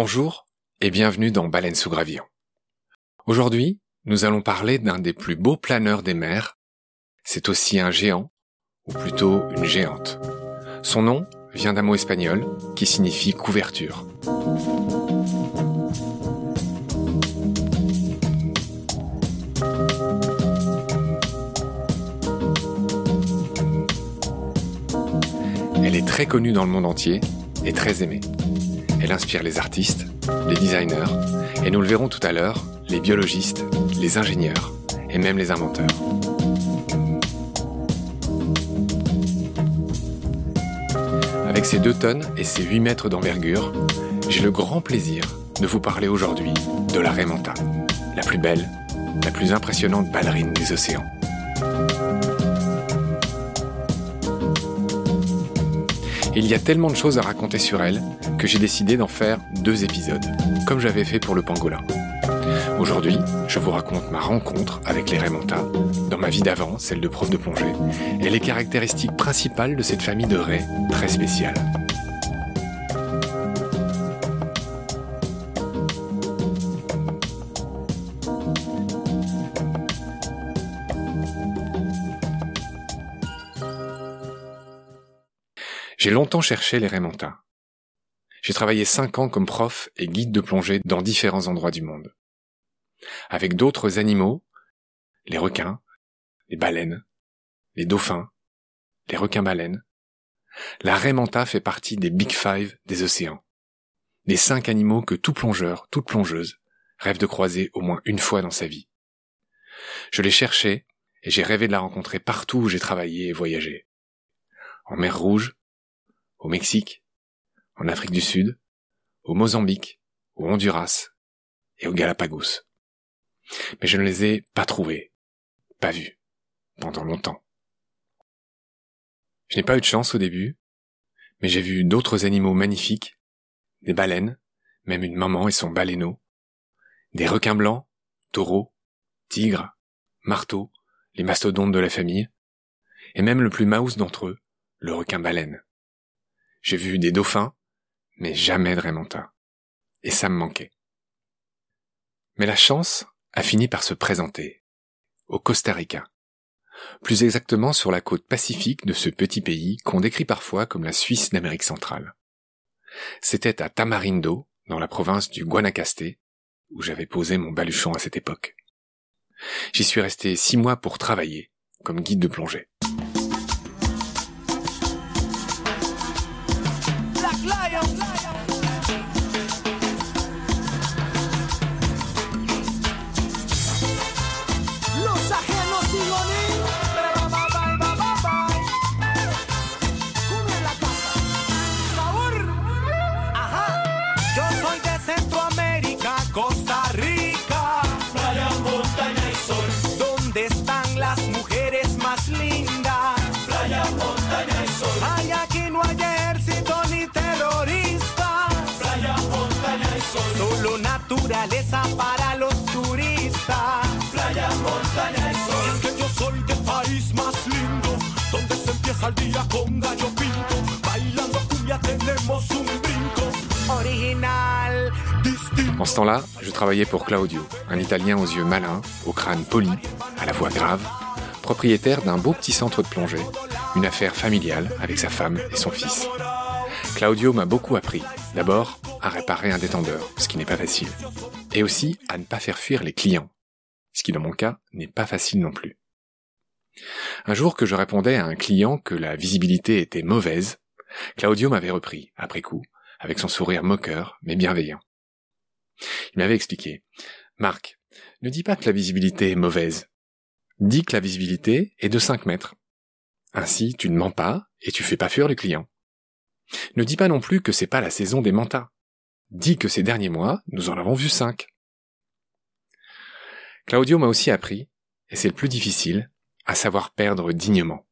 Bonjour et bienvenue dans Baleine sous gravillon. Aujourd'hui, nous allons parler d'un des plus beaux planeurs des mers. C'est aussi un géant, ou plutôt une géante. Son nom vient d'un mot espagnol qui signifie couverture. Elle est très connue dans le monde entier et très aimée. Elle inspire les artistes, les designers, et nous le verrons tout à l'heure, les biologistes, les ingénieurs et même les inventeurs. Avec ses 2 tonnes et ses 8 mètres d'envergure, j'ai le grand plaisir de vous parler aujourd'hui de la Raymanta, la plus belle, la plus impressionnante ballerine des océans. Il y a tellement de choses à raconter sur elle que j'ai décidé d'en faire deux épisodes, comme j'avais fait pour le pangolin. Aujourd'hui, je vous raconte ma rencontre avec les Raymontas, dans ma vie d'avant, celle de prof de plongée, et les caractéristiques principales de cette famille de raies très spéciale. J'ai longtemps cherché les Raymontas. J'ai travaillé cinq ans comme prof et guide de plongée dans différents endroits du monde. Avec d'autres animaux, les requins, les baleines, les dauphins, les requins-baleines, la Raymanta fait partie des Big Five des océans. Des cinq animaux que tout plongeur, toute plongeuse, rêve de croiser au moins une fois dans sa vie. Je l'ai cherché et j'ai rêvé de la rencontrer partout où j'ai travaillé et voyagé. En mer Rouge, au Mexique, en Afrique du Sud, au Mozambique, au Honduras et au Galapagos. Mais je ne les ai pas trouvés, pas vus, pendant longtemps. Je n'ai pas eu de chance au début, mais j'ai vu d'autres animaux magnifiques, des baleines, même une maman et son baleineau, des requins blancs, taureaux, tigres, marteaux, les mastodontes de la famille, et même le plus mouse d'entre eux, le requin baleine. J'ai vu des dauphins, mais jamais de Raymanta. Et ça me manquait. Mais la chance a fini par se présenter. Au Costa Rica. Plus exactement sur la côte pacifique de ce petit pays qu'on décrit parfois comme la Suisse d'Amérique centrale. C'était à Tamarindo, dans la province du Guanacaste, où j'avais posé mon baluchon à cette époque. J'y suis resté six mois pour travailler, comme guide de plongée. Para los turistas. Playa, montaña y sol. Es que yo soy del país más lindo, donde se empieza el día con gallo pinto. Bailando cumbia tenemos un brinco original. En ce temps-là, je travaillais pour Claudio, un Italien aux yeux malins, au crâne poli, à la voix grave, propriétaire d'un beau petit centre de plongée, une affaire familiale avec sa femme et son fils. Claudio m'a beaucoup appris. D'abord, à réparer un détendeur, ce qui n'est pas facile. Et aussi à ne pas faire fuir les clients, ce qui dans mon cas n'est pas facile non plus. Un jour que je répondais à un client que la visibilité était mauvaise, Claudio m'avait repris, après coup, avec son sourire moqueur mais bienveillant. Il m'avait expliqué, Marc, ne dis pas que la visibilité est mauvaise. Dis que la visibilité est de 5 mètres. Ainsi, tu ne mens pas et tu fais pas fuir les clients. Ne dis pas non plus que c'est pas la saison des mantas dit que ces derniers mois, nous en avons vu cinq. Claudio m'a aussi appris, et c'est le plus difficile, à savoir perdre dignement.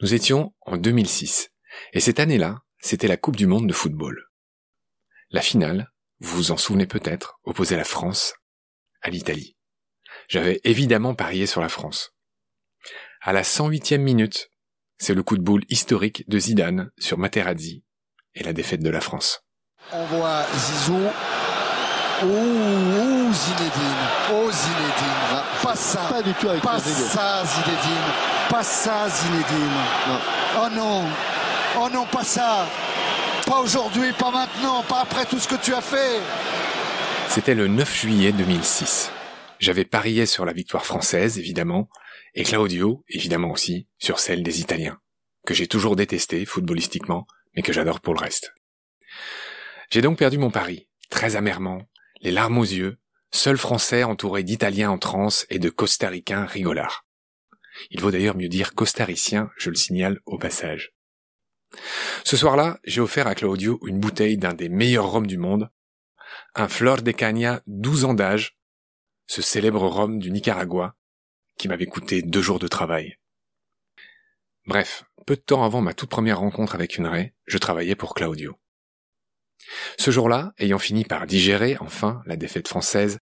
Nous étions en 2006, et cette année-là, c'était la Coupe du Monde de football. La finale, vous vous en souvenez peut-être, opposait la France à l'Italie. J'avais évidemment parié sur la France. À la 108e minute, c'est le coup de boule historique de Zidane sur Materazzi et la défaite de la France. On voit Zizou. Ouh, Zinedine. Oh Zinedine. Pas ça. Pas du tout avec Pas ça Zinedine. Pas ça Zinedine. Oh non. Oh non, pas ça. Pas aujourd'hui, pas maintenant, pas après tout ce que tu as fait. C'était le 9 juillet 2006. J'avais parié sur la victoire française, évidemment, et Claudio, évidemment aussi, sur celle des Italiens, que j'ai toujours détesté footballistiquement, mais que j'adore pour le reste. J'ai donc perdu mon pari, très amèrement, les larmes aux yeux, seul français entouré d'Italiens en transe et de Costaricains rigolards. Il vaut d'ailleurs mieux dire costaricien, je le signale au passage. Ce soir-là, j'ai offert à Claudio une bouteille d'un des meilleurs rhums du monde, un Flor de Caña 12 ans d'âge, ce célèbre rhum du Nicaragua, qui m'avait coûté deux jours de travail. Bref, peu de temps avant ma toute première rencontre avec une raie, je travaillais pour Claudio. Ce jour-là, ayant fini par digérer, enfin, la défaite française,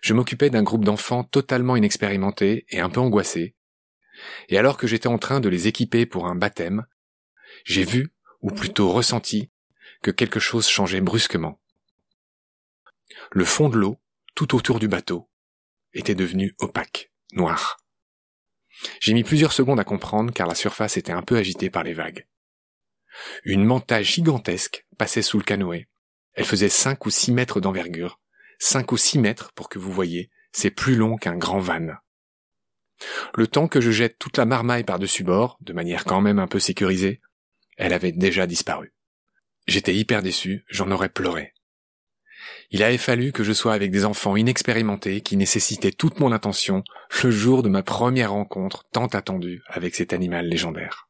je m'occupais d'un groupe d'enfants totalement inexpérimentés et un peu angoissés, et alors que j'étais en train de les équiper pour un baptême, j'ai vu, ou plutôt ressenti, que quelque chose changeait brusquement. Le fond de l'eau, tout autour du bateau, était devenu opaque, noir. J'ai mis plusieurs secondes à comprendre car la surface était un peu agitée par les vagues. Une manta gigantesque passait sous le canoë. Elle faisait cinq ou six mètres d'envergure. Cinq ou six mètres, pour que vous voyez, c'est plus long qu'un grand van. Le temps que je jette toute la marmaille par-dessus bord, de manière quand même un peu sécurisée, elle avait déjà disparu. J'étais hyper déçu, j'en aurais pleuré. Il avait fallu que je sois avec des enfants inexpérimentés qui nécessitaient toute mon attention le jour de ma première rencontre tant attendue avec cet animal légendaire.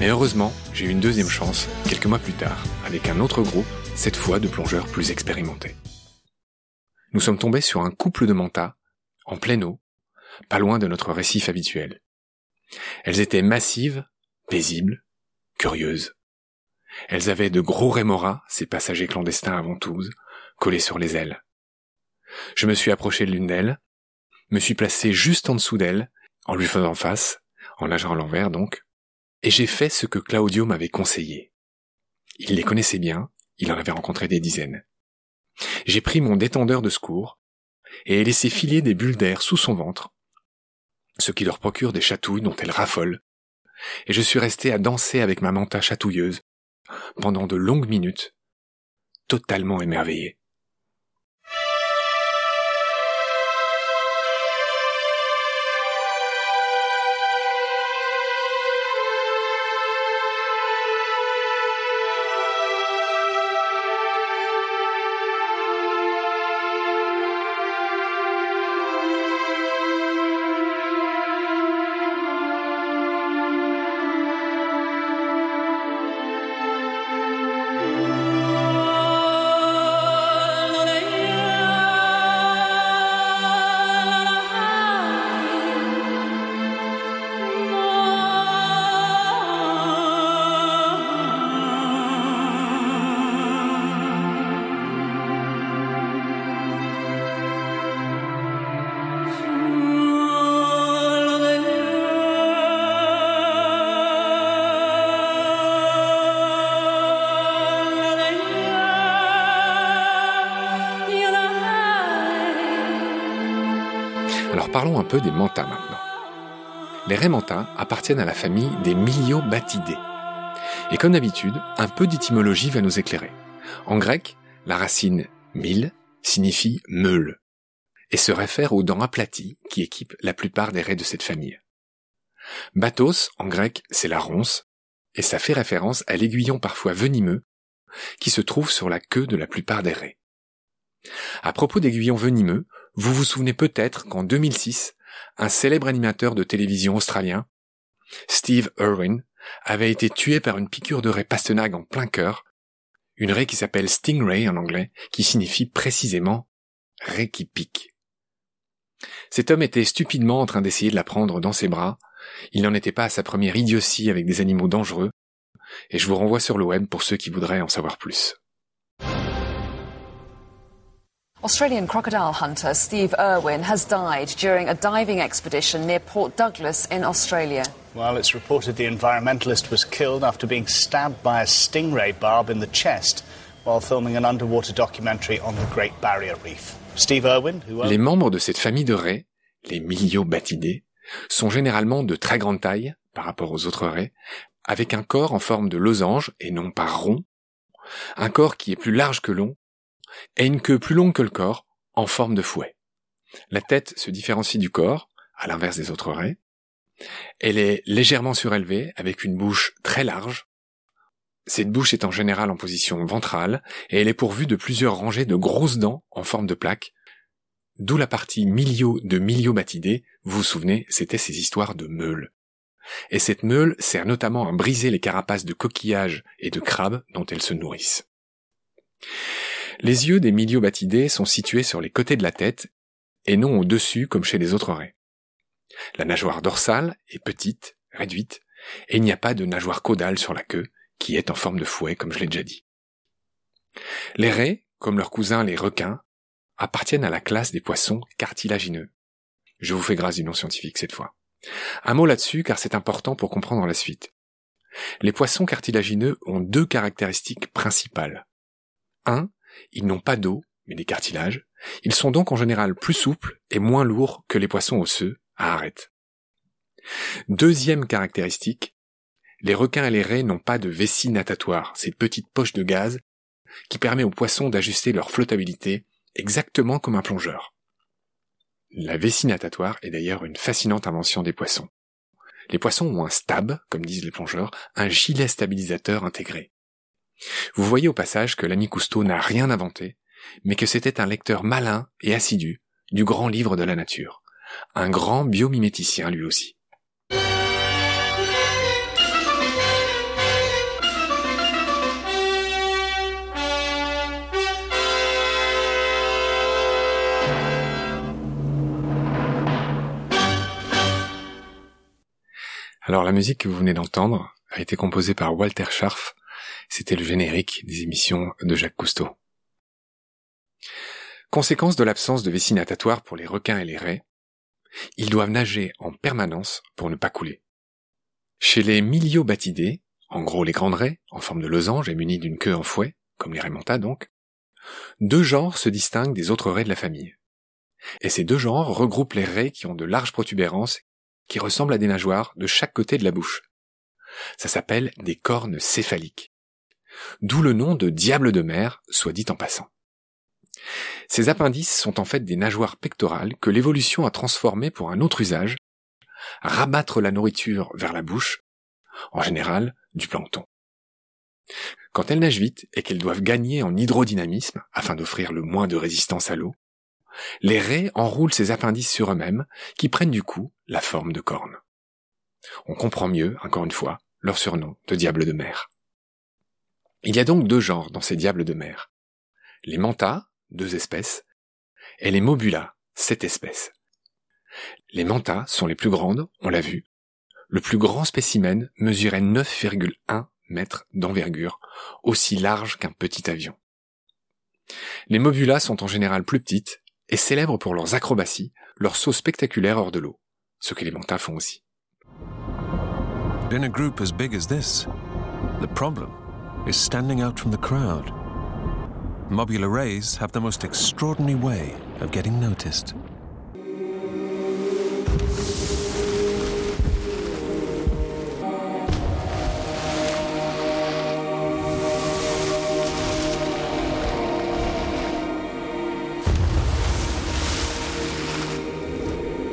Mais heureusement, j'ai eu une deuxième chance, quelques mois plus tard, avec un autre groupe, cette fois de plongeurs plus expérimentés. Nous sommes tombés sur un couple de mantas, en pleine eau, pas loin de notre récif habituel. Elles étaient massives, paisibles, curieuses. Elles avaient de gros rémoras, ces passagers clandestins à ventouse, collés sur les ailes. Je me suis approché de l'une d'elles, me suis placé juste en dessous d'elle, en lui faisant face, en nageant à l'envers donc, et j'ai fait ce que Claudio m'avait conseillé. Il les connaissait bien, il en avait rencontré des dizaines. J'ai pris mon détendeur de secours et ai laissé filer des bulles d'air sous son ventre, ce qui leur procure des chatouilles dont elle raffole, et je suis resté à danser avec ma manta chatouilleuse pendant de longues minutes, totalement émerveillé. Parlons un peu des mantas maintenant. Les raies mantas appartiennent à la famille des Myliobatidae. Et comme d'habitude, un peu d'étymologie va nous éclairer. En grec, la racine Mille signifie meule et se réfère aux dents aplaties qui équipent la plupart des raies de cette famille. Bathos, en grec, c'est la ronce, et ça fait référence à l'aiguillon parfois venimeux qui se trouve sur la queue de la plupart des raies. À propos d'aiguillons venimeux, vous vous souvenez peut-être qu'en 2006, un célèbre animateur de télévision australien, Steve Irwin, avait été tué par une piqûre de raie pastenag en plein cœur, une raie qui s'appelle stingray en anglais, qui signifie précisément raie qui pique. Cet homme était stupidement en train d'essayer de la prendre dans ses bras. Il n'en était pas à sa première idiotie avec des animaux dangereux. Et je vous renvoie sur le web pour ceux qui voudraient en savoir plus. Australian crocodile hunter Steve Irwin has died during a diving expedition near Port Douglas in Australia. Well, it's reported the environmentalist was killed after being stabbed by a stingray barb in the chest while filming an underwater documentary on the Great Barrier Reef. Steve Irwin, who Les membres de cette famille de raies, les Miliobatidae, sont généralement de très grande taille par rapport aux autres raies, avec un corps en forme de losange et non pas rond, un corps qui est plus large que long, et une queue plus longue que le corps, en forme de fouet. La tête se différencie du corps, à l'inverse des autres raies. Elle est légèrement surélevée, avec une bouche très large. Cette bouche est en général en position ventrale, et elle est pourvue de plusieurs rangées de grosses dents en forme de plaque, d'où la partie milio de Miliobatidae, vous vous souvenez, c'était ces histoires de meules. Et cette meule sert notamment à briser les carapaces de coquillages et de crabes dont elles se nourrissent. Les yeux des Miliobatidae sont situés sur les côtés de la tête et non au-dessus comme chez les autres raies. La nageoire dorsale est petite, réduite, et il n'y a pas de nageoire caudale sur la queue, qui est en forme de fouet, comme je l'ai déjà dit. Les raies, comme leurs cousins les requins, appartiennent à la classe des poissons cartilagineux. Je vous fais grâce du nom scientifique cette fois. Un mot là-dessus car c'est important pour comprendre la suite. Les poissons cartilagineux ont deux caractéristiques principales. Un, ils n'ont pas d'eau, mais des cartilages. Ils sont donc en général plus souples et moins lourds que les poissons osseux, à arête. Deuxième caractéristique, les requins et les raies n'ont pas de vessie natatoire, cette petite poche de gaz qui permet aux poissons d'ajuster leur flottabilité exactement comme un plongeur. La vessie natatoire est d'ailleurs une fascinante invention des poissons. Les poissons ont un stab, comme disent les plongeurs, un gilet stabilisateur intégré. Vous voyez au passage que l'ami Cousteau n'a rien inventé, mais que c'était un lecteur malin et assidu du grand livre de la nature. Un grand biomiméticien lui aussi. Alors la musique que vous venez d'entendre a été composée par Walter Scharf. C'était le générique des émissions de Jacques Cousteau. Conséquence de l'absence de vessie natatoire pour les requins et les raies, ils doivent nager en permanence pour ne pas couler. Chez les Miliobatidae, en gros les grandes raies, en forme de losange et munies d'une queue en fouet, comme les raimentas donc, deux genres se distinguent des autres raies de la famille. Et ces deux genres regroupent les raies qui ont de larges protubérances qui ressemblent à des nageoires de chaque côté de la bouche. Ça s'appelle des cornes céphaliques. D'où le nom de diable de mer, soit dit en passant. Ces appendices sont en fait des nageoires pectorales que l'évolution a transformées pour un autre usage, rabattre la nourriture vers la bouche, en général du plancton. Quand elles nagent vite et qu'elles doivent gagner en hydrodynamisme afin d'offrir le moins de résistance à l'eau, les raies enroulent ces appendices sur eux-mêmes qui prennent du coup la forme de cornes. On comprend mieux, encore une fois, leur surnom de diable de mer. Il y a donc deux genres dans ces diables de mer. Les mantas, deux espèces, et les mobulas, sept espèces. Les mantas sont les plus grandes, on l'a vu. Le plus grand spécimen mesurait 9,1 mètres d'envergure, aussi large qu'un petit avion. Les mobulas sont en général plus petites et célèbres pour leurs acrobaties, leurs sauts spectaculaires hors de l'eau, ce que les mantas font aussi. In a group as big as this, the problem is standing out from the crowd. Mobular rays have the most extraordinary way of getting noticed.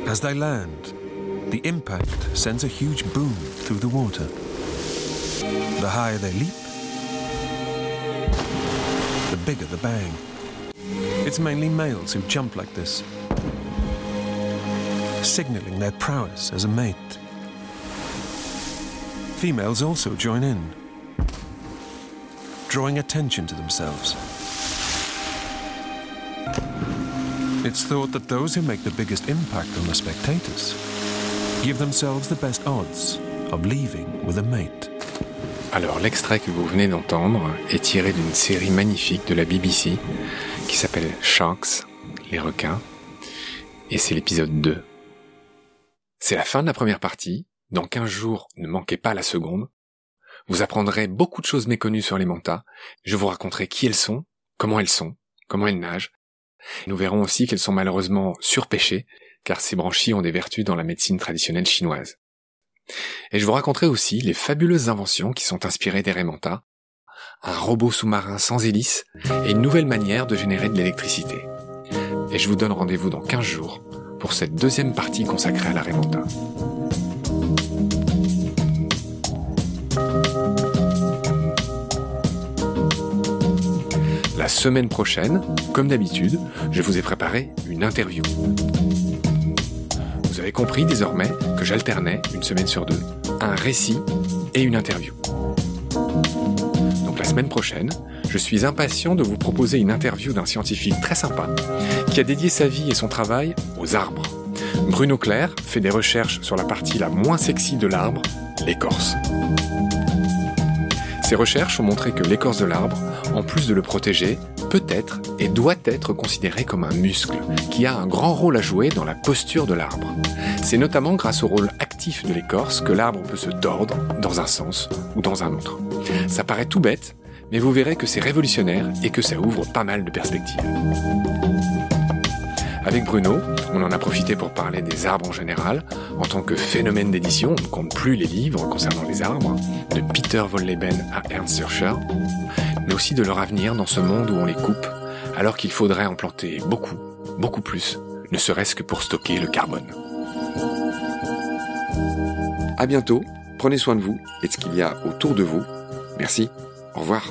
As they land, the impact sends a huge boom through the water. The higher they leap, bigger the bang. It's mainly males who jump like this, signaling their prowess as a mate. Females also join in, drawing attention to themselves. It's thought that those who make the biggest impact on the spectators give themselves the best odds of leaving with a mate. Alors l'extrait que vous venez d'entendre est tiré d'une série magnifique de la BBC qui s'appelle Sharks, les requins, et c'est l'épisode 2. C'est la fin de la première partie, dans 15 jours ne manquez pas la seconde. Vous apprendrez beaucoup de choses méconnues sur les mantas, je vous raconterai qui elles sont, comment elles sont, comment elles nagent. Nous verrons aussi qu'elles sont malheureusement surpêchées, car ces branchies ont des vertus dans la médecine traditionnelle chinoise. Et je vous raconterai aussi les fabuleuses inventions qui sont inspirées des Raymanta, un robot sous-marin sans hélice et une nouvelle manière de générer de l'électricité. Et je vous donne rendez-vous dans 15 jours pour cette deuxième partie consacrée à la Raymanta. La semaine prochaine, comme d'habitude, je vous ai préparé une interview. Avez compris désormais que j'alternais, une semaine sur deux, un récit et une interview. Donc la semaine prochaine, je suis impatient de vous proposer une interview d'un scientifique très sympa qui a dédié sa vie et son travail aux arbres. Bruno Claire fait des recherches sur la partie la moins sexy de l'arbre, l'écorce. Ces recherches ont montré que l'écorce de l'arbre, en plus de le protéger, peut être et doit être considérée comme un muscle qui a un grand rôle à jouer dans la posture de l'arbre. C'est notamment grâce au rôle actif de l'écorce que l'arbre peut se tordre dans un sens ou dans un autre. Ça paraît tout bête, mais vous verrez que c'est révolutionnaire et que ça ouvre pas mal de perspectives. Avec Bruno, on en a profité pour parler des arbres en général. En tant que phénomène d'édition, on ne compte plus les livres concernant les arbres, de Peter von Leben à Ernst Zürcher, mais aussi de leur avenir dans ce monde où on les coupe, alors qu'il faudrait en planter beaucoup, beaucoup plus, ne serait-ce que pour stocker le carbone. À bientôt, prenez soin de vous et de ce qu'il y a autour de vous. Merci, au revoir.